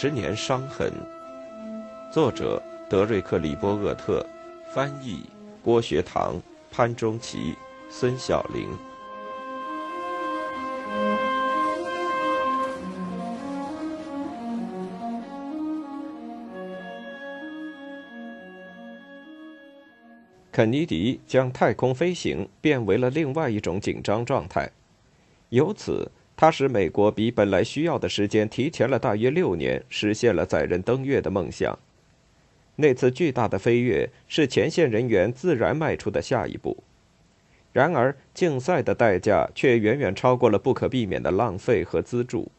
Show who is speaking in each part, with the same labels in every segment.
Speaker 1: 十年伤痕。作者：德瑞克·里波厄特，翻译：郭学堂、潘中奇、孙晓玲。肯尼迪将太空飞行变为了另外一种紧张状态，由此。它使美国比本来需要的时间提前了大约六年，实现了载人登月的梦想。那次巨大的飞跃是前线人员自然迈出的下一步。然而，竞赛的代价却远远超过了不可避免的浪费和资助。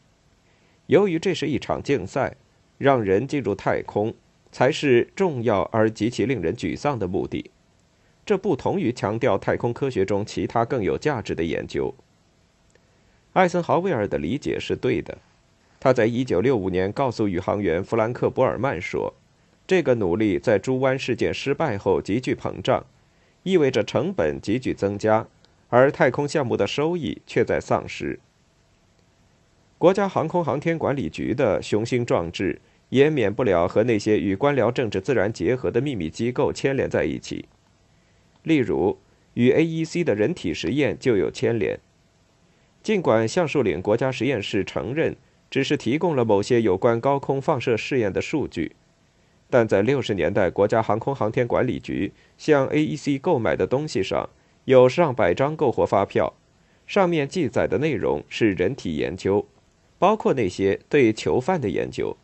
Speaker 1: 由于这是一场竞赛，让人进入太空才是重要而极其令人沮丧的目的。这不同于强调太空科学中其他更有价值的研究。艾森豪威尔的理解是对的。他在1965年告诉宇航员弗兰克·博尔曼说：“这个努力在猪湾事件失败后急剧膨胀，意味着成本急剧增加，而太空项目的收益却在丧失。”国家航空航天管理局的雄心壮志也免不了和那些与官僚政治自然结合的秘密机构牵连在一起。例如，与 AEC 的人体实验就有牵连。尽管橡树岭国家实验室承认只是提供了某些有关高空放射试验的数据，但在六十年代，国家航空航天管理局向 AEC 购买的东西上有上百张购货发票，上面记载的内容是人体研究，包括那些对囚犯的研究。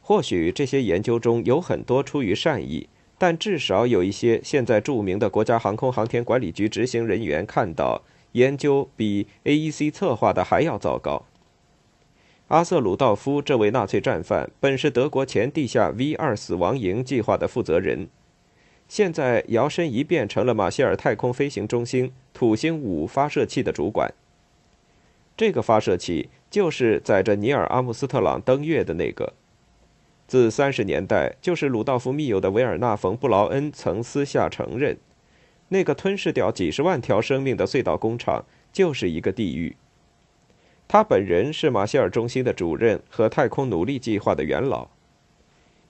Speaker 1: 或许这些研究中有很多出于善意，但至少有一些现在著名的国家航空航天管理局执行人员看到。研究比 AEC 策划的还要糟糕。阿瑟·鲁道夫这位纳粹战犯本是德国前地下 V2 死亡营计划的负责人，现在摇身一变成了马歇尔太空飞行中心土星五发射器的主管。这个发射器就是载着尼尔·阿姆斯特朗登月的那个。自三十年代，就是鲁道夫密友的维尔纳·冯·布劳恩曾私下承认。那个吞噬掉几十万条生命的隧道工厂就是一个地狱。他本人是马歇尔中心的主任和太空努力计划的元老。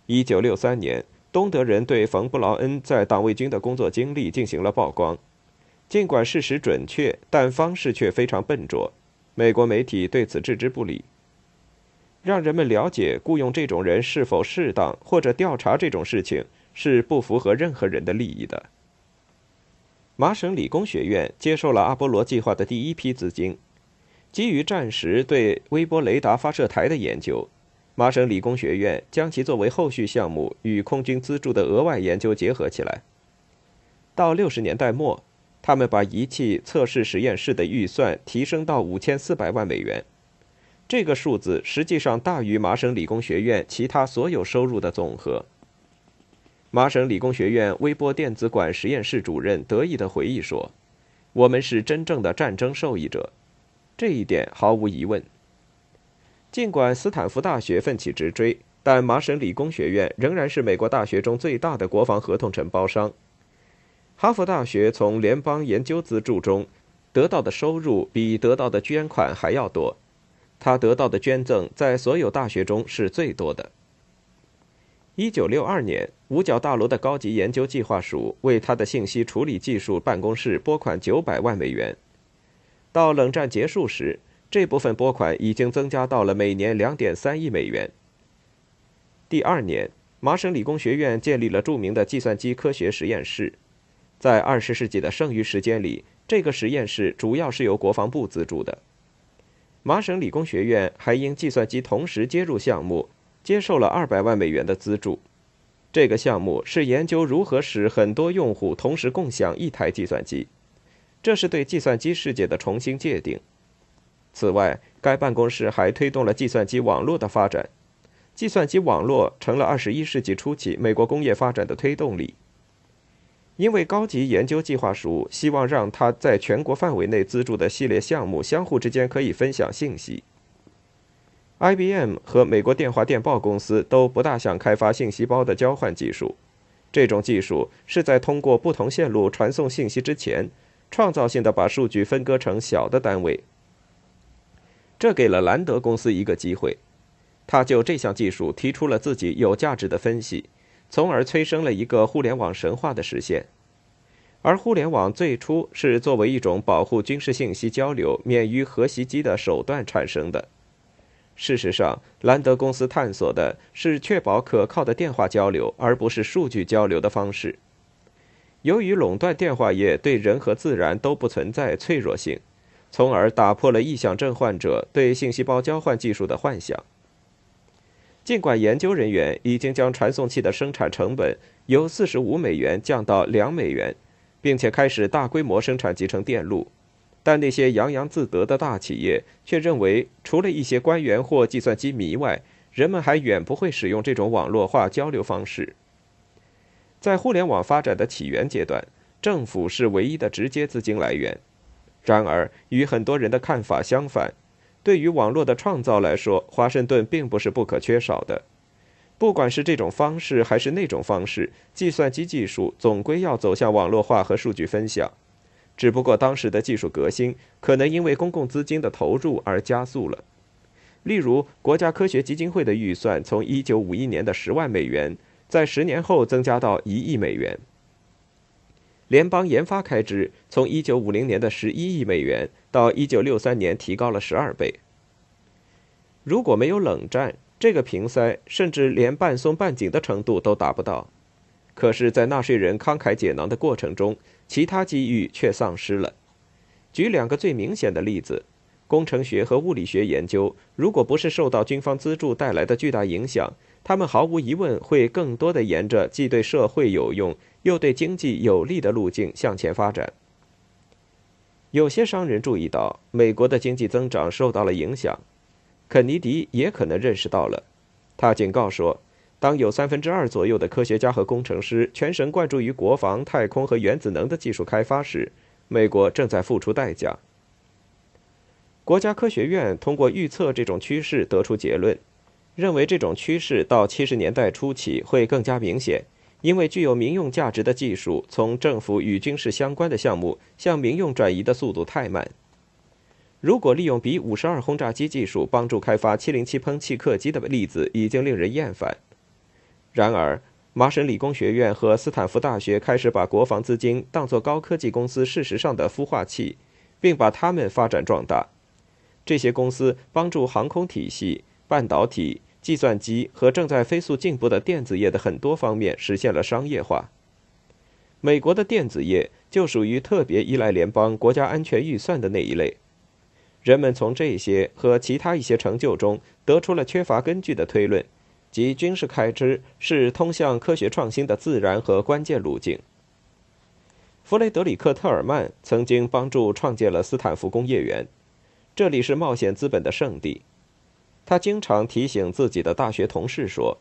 Speaker 1: 一九六三年，东德人对冯·布劳恩在党卫军的工作经历进行了曝光。尽管事实准确，但方式却非常笨拙。美国媒体对此置之不理。让人们了解雇佣这种人是否适当，或者调查这种事情，是不符合任何人的利益的。麻省理工学院接受了阿波罗计划的第一批资金，基于战时对微波雷达发射台的研究，麻省理工学院将其作为后续项目与空军资助的额外研究结合起来。到六十年代末，他们把仪器测试实验室的预算提升到五千四百万美元，这个数字实际上大于麻省理工学院其他所有收入的总和。麻省理工学院微波电子管实验室主任得意地回忆说：“我们是真正的战争受益者，这一点毫无疑问。尽管斯坦福大学奋起直追，但麻省理工学院仍然是美国大学中最大的国防合同承包商。哈佛大学从联邦研究资助中得到的收入比得到的捐款还要多，他得到的捐赠在所有大学中是最多的。”一九六二年，五角大楼的高级研究计划署为他的信息处理技术办公室拨款九百万美元。到冷战结束时，这部分拨款已经增加到了每年两点三亿美元。第二年，麻省理工学院建立了著名的计算机科学实验室。在二十世纪的剩余时间里，这个实验室主要是由国防部资助的。麻省理工学院还因计算机同时接入项目。接受了二百万美元的资助，这个项目是研究如何使很多用户同时共享一台计算机，这是对计算机世界的重新界定。此外，该办公室还推动了计算机网络的发展，计算机网络成了二十一世纪初期美国工业发展的推动力。因为高级研究计划署希望让他在全国范围内资助的系列项目相互之间可以分享信息。IBM 和美国电话电报公司都不大想开发信息包的交换技术。这种技术是在通过不同线路传送信息之前，创造性的把数据分割成小的单位。这给了兰德公司一个机会。他就这项技术提出了自己有价值的分析，从而催生了一个互联网神话的实现。而互联网最初是作为一种保护军事信息交流免于核袭击的手段产生的。事实上，兰德公司探索的是确保可靠的电话交流，而不是数据交流的方式。由于垄断电话业对人和自然都不存在脆弱性，从而打破了臆想症患者对信息包交换技术的幻想。尽管研究人员已经将传送器的生产成本由四十五美元降到两美元。并且开始大规模生产集成电路，但那些洋洋自得的大企业却认为，除了一些官员或计算机迷外，人们还远不会使用这种网络化交流方式。在互联网发展的起源阶段，政府是唯一的直接资金来源。然而，与很多人的看法相反，对于网络的创造来说，华盛顿并不是不可缺少的。不管是这种方式还是那种方式，计算机技术总归要走向网络化和数据分享。只不过当时的技术革新可能因为公共资金的投入而加速了。例如，国家科学基金会的预算从1951年的十万美元，在十年后增加到一亿美元；联邦研发开支从1950年的十一亿美元到1963年提高了十二倍。如果没有冷战，这个瓶塞甚至连半松半紧的程度都达不到，可是，在纳税人慷慨解囊的过程中，其他机遇却丧失了。举两个最明显的例子：工程学和物理学研究，如果不是受到军方资助带来的巨大影响，他们毫无疑问会更多的沿着既对社会有用又对经济有利的路径向前发展。有些商人注意到，美国的经济增长受到了影响。肯尼迪也可能认识到了，他警告说，当有三分之二左右的科学家和工程师全神贯注于国防、太空和原子能的技术开发时，美国正在付出代价。国家科学院通过预测这种趋势得出结论，认为这种趋势到七十年代初期会更加明显，因为具有民用价值的技术从政府与军事相关的项目向民用转移的速度太慢。如果利用比五十二轰炸机技术帮助开发七零七喷气客机的例子已经令人厌烦，然而麻省理工学院和斯坦福大学开始把国防资金当作高科技公司事实上的孵化器，并把它们发展壮大。这些公司帮助航空体系、半导体、计算机和正在飞速进步的电子业的很多方面实现了商业化。美国的电子业就属于特别依赖联邦国家安全预算的那一类。人们从这些和其他一些成就中得出了缺乏根据的推论，及军事开支是通向科学创新的自然和关键路径。弗雷德里克·特尔曼曾经帮助创建了斯坦福工业园，这里是冒险资本的圣地。他经常提醒自己的大学同事说：“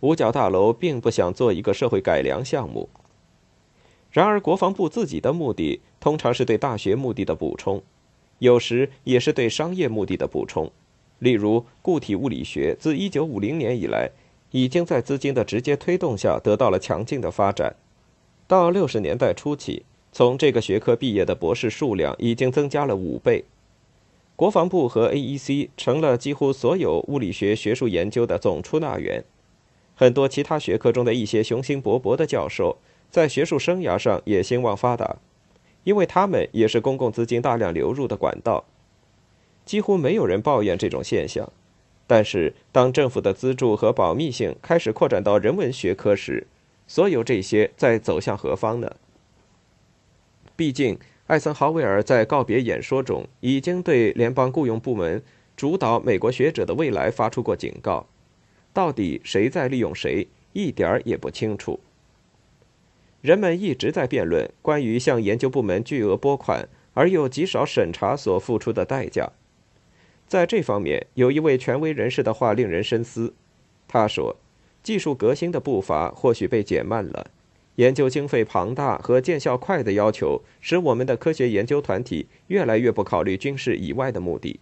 Speaker 1: 五角大楼并不想做一个社会改良项目。”然而，国防部自己的目的通常是对大学目的的补充。有时也是对商业目的的补充，例如固体物理学自1950年以来，已经在资金的直接推动下得到了强劲的发展。到60年代初期，从这个学科毕业的博士数量已经增加了五倍。国防部和 AEC 成了几乎所有物理学学术研究的总出纳员。很多其他学科中的一些雄心勃勃的教授，在学术生涯上也兴旺发达。因为他们也是公共资金大量流入的管道，几乎没有人抱怨这种现象。但是，当政府的资助和保密性开始扩展到人文学科时，所有这些在走向何方呢？毕竟，艾森豪威尔在告别演说中已经对联邦雇佣部门主导美国学者的未来发出过警告。到底谁在利用谁，一点儿也不清楚。人们一直在辩论关于向研究部门巨额拨款而又极少审查所付出的代价。在这方面，有一位权威人士的话令人深思。他说：“技术革新的步伐或许被减慢了，研究经费庞大和见效快的要求使我们的科学研究团体越来越不考虑军事以外的目的，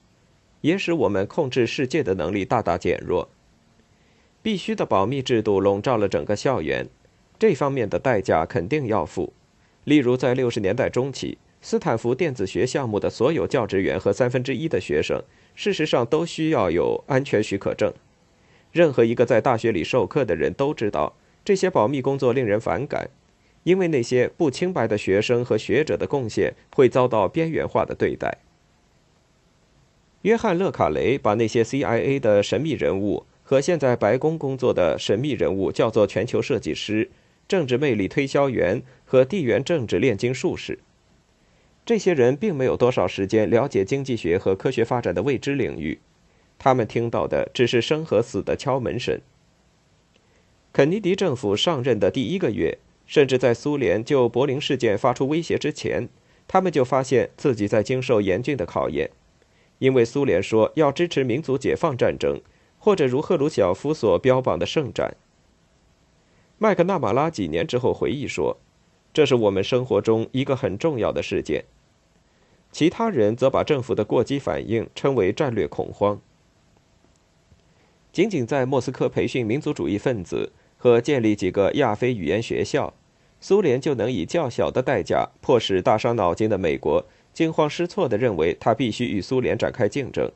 Speaker 1: 也使我们控制世界的能力大大减弱。必须的保密制度笼罩了整个校园。”这方面的代价肯定要付，例如在六十年代中期，斯坦福电子学项目的所有教职员和三分之一的学生，事实上都需要有安全许可证，任何一个在大学里授课的人都知道，这些保密工作令人反感，因为那些不清白的学生和学者的贡献会遭到边缘化的对待。约翰·勒卡雷把那些 CIA 的神秘人物和现在白宫工作的神秘人物叫做全球设计师、政治魅力推销员和地缘政治炼金术士。这些人并没有多少时间了解经济学和科学发展的未知领域，他们听到的只是生和死的敲门声。肯尼迪政府上任的第一个月，甚至在苏联就柏林事件发出威胁之前，他们就发现自己在经受严峻的考验。因为苏联说要支持民族解放战争，或者如赫鲁晓夫所标榜的圣战。麦克纳马拉几年之后回忆说：“这是我们生活中一个很重要的事件。”其他人则把政府的过激反应称为战略恐慌。仅仅在莫斯科培训民族主义分子和建立几个亚非语言学校，苏联就能以较小的代价迫使大伤脑筋的美国。惊慌失措地认为，他必须与苏联展开竞争，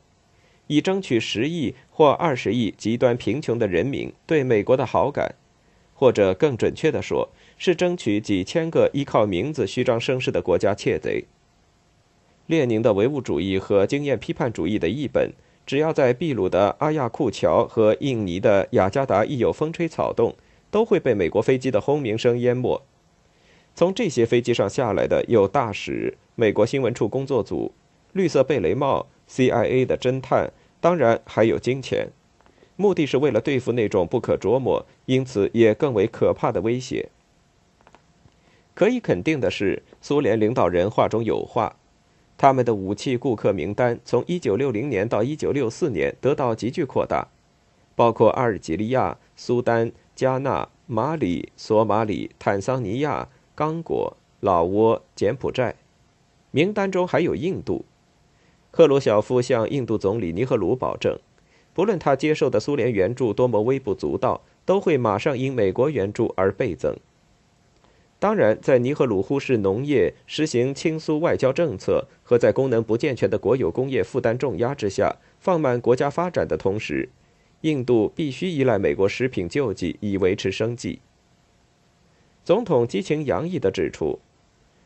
Speaker 1: 以争取十亿或二十亿极端贫穷的人民对美国的好感，或者更准确地说，是争取几千个依靠名字虚张声势的国家窃贼。列宁的唯物主义和经验批判主义的译本，只要在秘鲁的阿亚库乔和印尼的雅加达一有风吹草动，都会被美国飞机的轰鸣声淹没。从这些飞机上下来的有大使、美国新闻处工作组、绿色贝雷帽、CIA 的侦探，当然还有金钱。目的是为了对付那种不可琢磨、因此也更为可怕的威胁。可以肯定的是，苏联领导人话中有话，他们的武器顾客名单从1960年到1964年得到急剧扩大，包括阿尔及利亚、苏丹、加纳、马里、索马里、坦桑尼亚。刚果、老挝、柬埔寨，名单中还有印度。赫鲁晓夫向印度总理尼赫鲁保证，不论他接受的苏联援助多么微不足道，都会马上因美国援助而倍增。当然，在尼赫鲁忽视农业、实行亲苏外交政策和在功能不健全的国有工业负担重压之下放慢国家发展的同时，印度必须依赖美国食品救济以维持生计。总统激情洋溢地指出，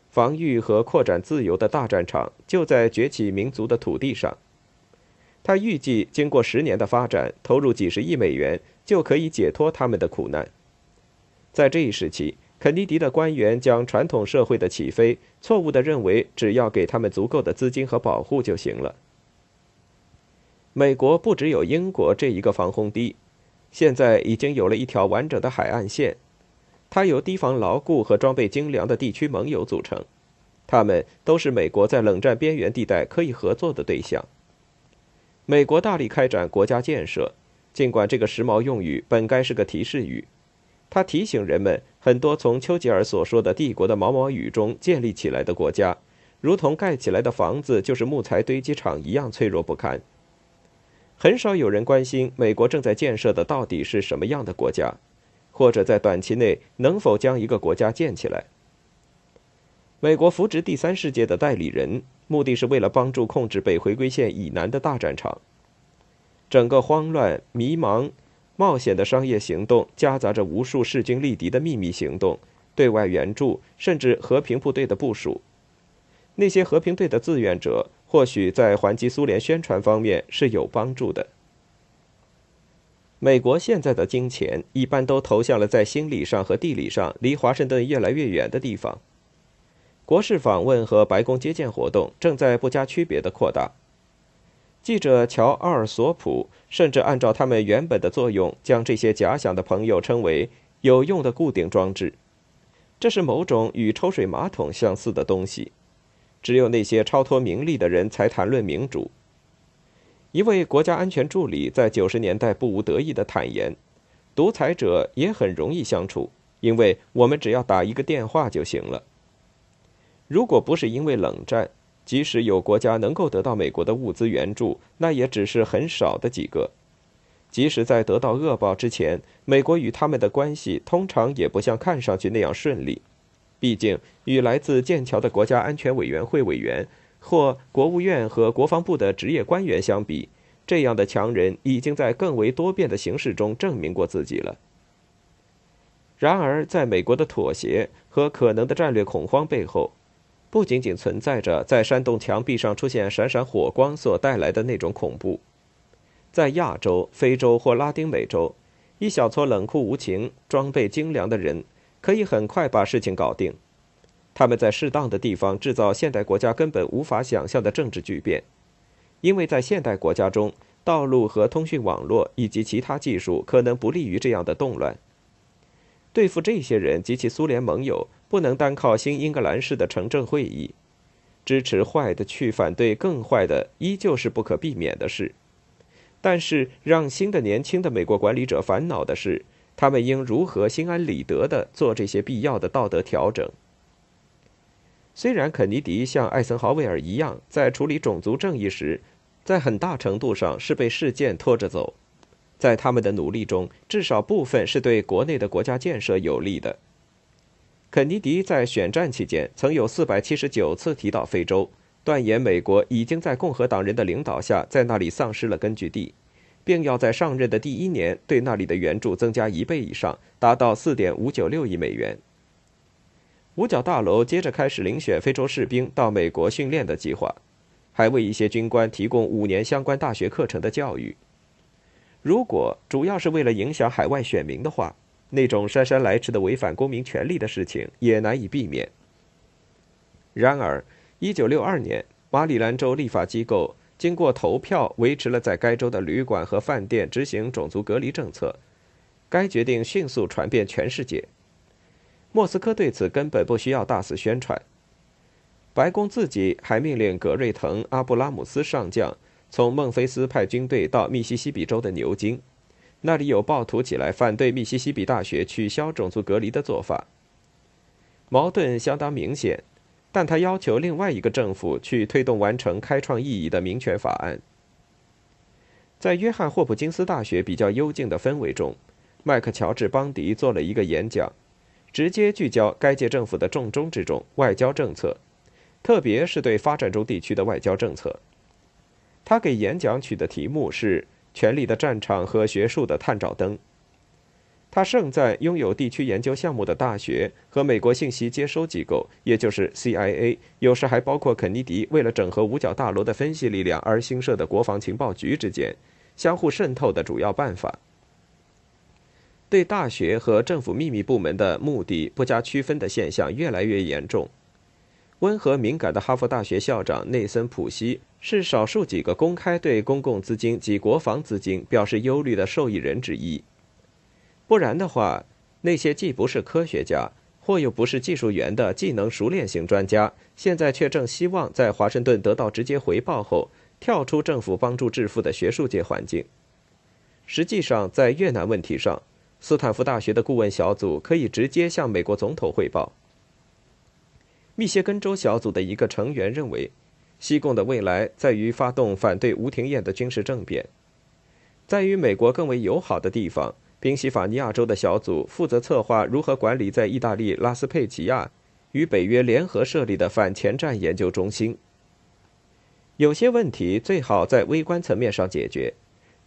Speaker 1: 防御和扩展自由的大战场就在崛起民族的土地上。他预计，经过十年的发展，投入几十亿美元就可以解脱他们的苦难。在这一时期，肯尼迪的官员将传统社会的起飞错误地认为，只要给他们足够的资金和保护就行了。美国不只有英国这一个防洪堤，现在已经有了一条完整的海岸线。它由堤防牢固和装备精良的地区盟友组成，他们都是美国在冷战边缘地带可以合作的对象。美国大力开展国家建设，尽管这个时髦用语本该是个提示语，它提醒人们，很多从丘吉尔所说的“帝国的毛毛雨”中建立起来的国家，如同盖起来的房子就是木材堆积场一样脆弱不堪。很少有人关心美国正在建设的到底是什么样的国家。或者在短期内能否将一个国家建起来？美国扶植第三世界的代理人，目的是为了帮助控制北回归线以南的大战场。整个慌乱、迷茫、冒险的商业行动，夹杂着无数势均力敌的秘密行动、对外援助，甚至和平部队的部署。那些和平队的志愿者，或许在还击苏联宣传方面是有帮助的。美国现在的金钱一般都投向了在心理上和地理上离华盛顿越来越远的地方。国事访问和白宫接见活动正在不加区别的扩大。记者乔·阿尔索普甚至按照他们原本的作用，将这些假想的朋友称为“有用的固定装置”。这是某种与抽水马桶相似的东西。只有那些超脱名利的人才谈论民主。一位国家安全助理在九十年代不无得意地坦言：“独裁者也很容易相处，因为我们只要打一个电话就行了。如果不是因为冷战，即使有国家能够得到美国的物资援助，那也只是很少的几个。即使在得到恶报之前，美国与他们的关系通常也不像看上去那样顺利。毕竟，与来自剑桥的国家安全委员会委员。”或国务院和国防部的职业官员相比，这样的强人已经在更为多变的形式中证明过自己了。然而，在美国的妥协和可能的战略恐慌背后，不仅仅存在着在山洞墙壁上出现闪闪火光所带来的那种恐怖。在亚洲、非洲或拉丁美洲，一小撮冷酷无情、装备精良的人可以很快把事情搞定。他们在适当的地方制造现代国家根本无法想象的政治巨变，因为在现代国家中，道路和通讯网络以及其他技术可能不利于这样的动乱。对付这些人及其苏联盟友，不能单靠新英格兰式的城镇会议。支持坏的去反对更坏的，依旧是不可避免的事。但是，让新的年轻的美国管理者烦恼的是，他们应如何心安理得地做这些必要的道德调整。虽然肯尼迪像艾森豪威尔一样，在处理种族正义时，在很大程度上是被事件拖着走。在他们的努力中，至少部分是对国内的国家建设有利的。肯尼迪在选战期间曾有四百七十九次提到非洲，断言美国已经在共和党人的领导下在那里丧失了根据地，并要在上任的第一年对那里的援助增加一倍以上，达到四点五九六亿美元。五角大楼接着开始遴选非洲士兵到美国训练的计划，还为一些军官提供五年相关大学课程的教育。如果主要是为了影响海外选民的话，那种姗姗来迟的违反公民权利的事情也难以避免。然而，1962年，马里兰州立法机构经过投票维持了在该州的旅馆和饭店执行种族隔离政策，该决定迅速传遍全世界。莫斯科对此根本不需要大肆宣传，白宫自己还命令葛瑞腾·阿布拉姆斯上将。从孟菲斯派军队到密西西比州的牛津，那里有暴徒起来反对密西西比大学取消种族隔离的做法。矛盾相当明显，但他要求另外一个政府去推动完成开创意义的民权法案。在约翰霍普金斯大学比较幽静的氛围中，麦克乔治邦迪做了一个演讲，直接聚焦该届政府的重中之重——外交政策，特别是对发展中地区的外交政策。他给演讲取的题目是“权力的战场和学术的探照灯”。他胜在拥有地区研究项目的大学和美国信息接收机构，也就是 CIA，有时还包括肯尼迪为了整合五角大楼的分析力量而新设的国防情报局之间相互渗透的主要办法。对大学和政府秘密部门的目的不加区分的现象越来越严重。温和敏感的哈佛大学校长内森·普西是少数几个公开对公共资金及国防资金表示忧虑的受益人之一。不然的话，那些既不是科学家，或又不是技术员的技能熟练型专家，现在却正希望在华盛顿得到直接回报后，跳出政府帮助致富的学术界环境。实际上，在越南问题上，斯坦福大学的顾问小组可以直接向美国总统汇报。密歇根州小组的一个成员认为，西贡的未来在于发动反对吴廷艳的军事政变。在与美国更为友好的地方，宾夕法尼亚州的小组负责策划如何管理在意大利拉斯佩齐亚与北约联合设立的反前战研究中心。有些问题最好在微观层面上解决，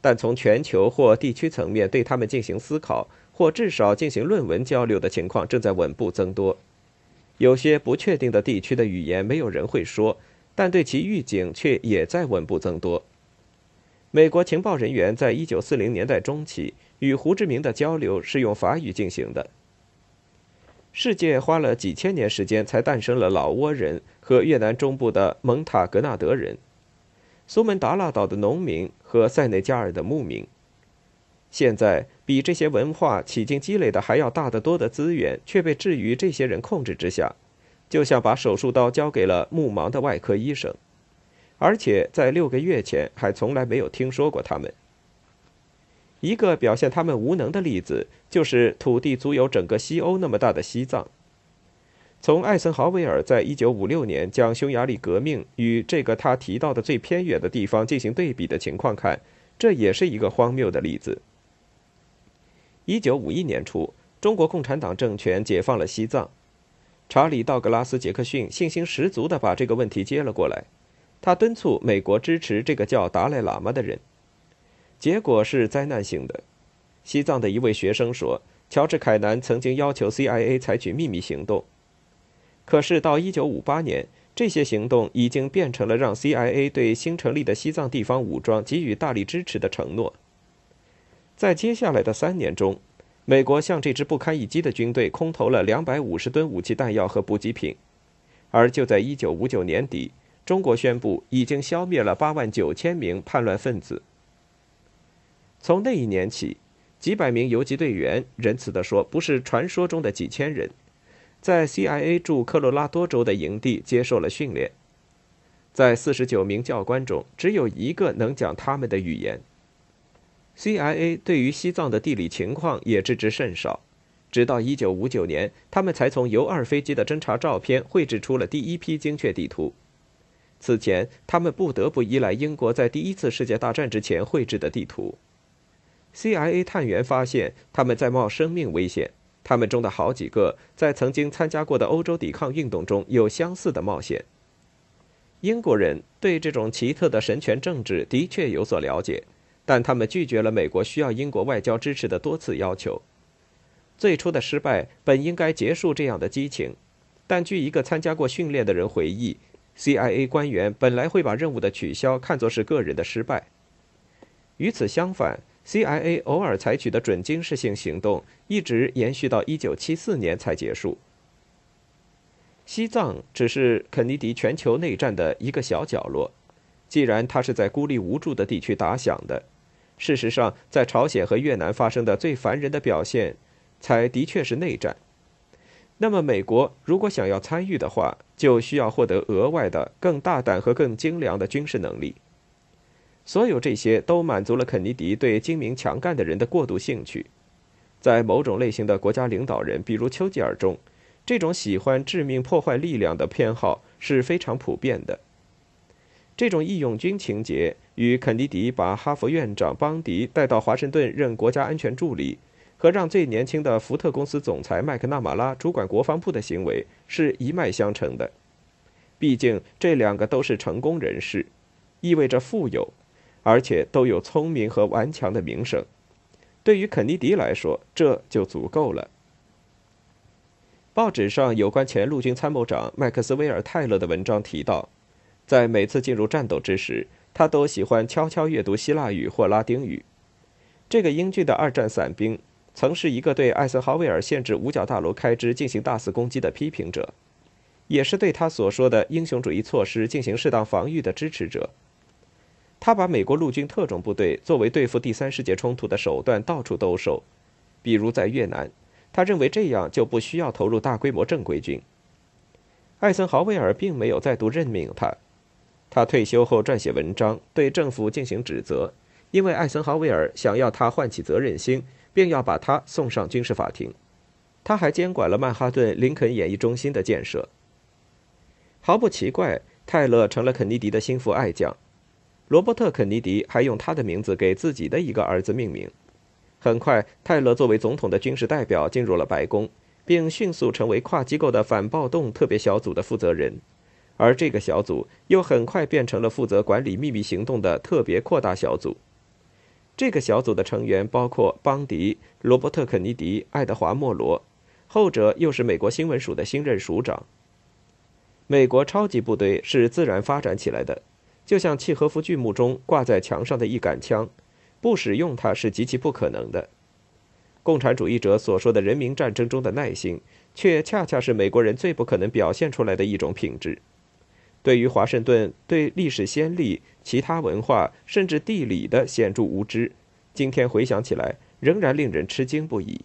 Speaker 1: 但从全球或地区层面对他们进行思考，或至少进行论文交流的情况正在稳步增多。有些不确定的地区的语言没有人会说，但对其预警却也在稳步增多。美国情报人员在一九四零年代中期与胡志明的交流是用法语进行的。世界花了几千年时间才诞生了老挝人和越南中部的蒙塔格纳德人，苏门答腊岛的农民和塞内加尔的牧民。现在，比这些文化迄今积累的还要大得多的资源，却被置于这些人控制之下，就像把手术刀交给了目盲的外科医生，而且在六个月前还从来没有听说过他们。一个表现他们无能的例子，就是土地足有整个西欧那么大的西藏。从艾森豪威尔在一九五六年将匈牙利革命与这个他提到的最偏远的地方进行对比的情况看，这也是一个荒谬的例子。一九五一年初，中国共产党政权解放了西藏。查理·道格拉斯·杰克逊信心十足地把这个问题接了过来。他敦促美国支持这个叫达赖喇嘛的人。结果是灾难性的。西藏的一位学生说：“乔治·凯南曾经要求 CIA 采取秘密行动，可是到1958年，这些行动已经变成了让 CIA 对新成立的西藏地方武装给予大力支持的承诺。”在接下来的三年中，美国向这支不堪一击的军队空投了250吨武器弹药和补给品，而就在1959年底，中国宣布已经消灭了8万九千名叛乱分子。从那一年起，几百名游击队员，仁慈地说，不是传说中的几千人，在 CIA 驻科罗拉多州的营地接受了训练。在四十九名教官中，只有一个能讲他们的语言。CIA 对于西藏的地理情况也知之甚少，直到1959年，他们才从游二飞机的侦察照片绘制出了第一批精确地图。此前，他们不得不依赖英国在第一次世界大战之前绘制的地图。CIA 探员发现他们在冒生命危险，他们中的好几个在曾经参加过的欧洲抵抗运动中有相似的冒险。英国人对这种奇特的神权政治的确有所了解。但他们拒绝了美国需要英国外交支持的多次要求。最初的失败本应该结束这样的激情，但据一个参加过训练的人回忆，CIA 官员本来会把任务的取消看作是个人的失败。与此相反，CIA 偶尔采取的准军事性行动一直延续到1974年才结束。西藏只是肯尼迪全球内战的一个小角落，既然他是在孤立无助的地区打响的。事实上，在朝鲜和越南发生的最烦人的表现，才的确是内战。那么，美国如果想要参与的话，就需要获得额外的、更大胆和更精良的军事能力。所有这些都满足了肯尼迪对精明强干的人的过度兴趣。在某种类型的国家领导人，比如丘吉尔中，这种喜欢致命破坏力量的偏好是非常普遍的。这种义勇军情节与肯尼迪把哈佛院长邦迪带到华盛顿任国家安全助理，和让最年轻的福特公司总裁麦克纳马拉主管国防部的行为是一脉相承的。毕竟这两个都是成功人士，意味着富有，而且都有聪明和顽强的名声。对于肯尼迪来说，这就足够了。报纸上有关前陆军参谋长麦克斯威尔·泰勒的文章提到。在每次进入战斗之时，他都喜欢悄悄阅读希腊语或拉丁语。这个英俊的二战伞兵曾是一个对艾森豪威尔限制五角大楼开支进行大肆攻击的批评者，也是对他所说的英雄主义措施进行适当防御的支持者。他把美国陆军特种部队作为对付第三世界冲突的手段到处兜售，比如在越南，他认为这样就不需要投入大规模正规军。艾森豪威尔并没有再度任命他。他退休后撰写文章，对政府进行指责，因为艾森豪威尔想要他唤起责任心，并要把他送上军事法庭。他还监管了曼哈顿林肯演艺中心的建设。毫不奇怪，泰勒成了肯尼迪的心腹爱将。罗伯特·肯尼迪还用他的名字给自己的一个儿子命名。很快，泰勒作为总统的军事代表进入了白宫，并迅速成为跨机构的反暴动特别小组的负责人。而这个小组又很快变成了负责管理秘密行动的特别扩大小组。这个小组的成员包括邦迪、罗伯特·肯尼迪、爱德华·莫罗，后者又是美国新闻署的新任署长。美国超级部队是自然发展起来的，就像契诃夫剧目中挂在墙上的一杆枪，不使用它是极其不可能的。共产主义者所说的人民战争中的耐心，却恰恰是美国人最不可能表现出来的一种品质。对于华盛顿对历史先例、其他文化甚至地理的显著无知，今天回想起来仍然令人吃惊不已。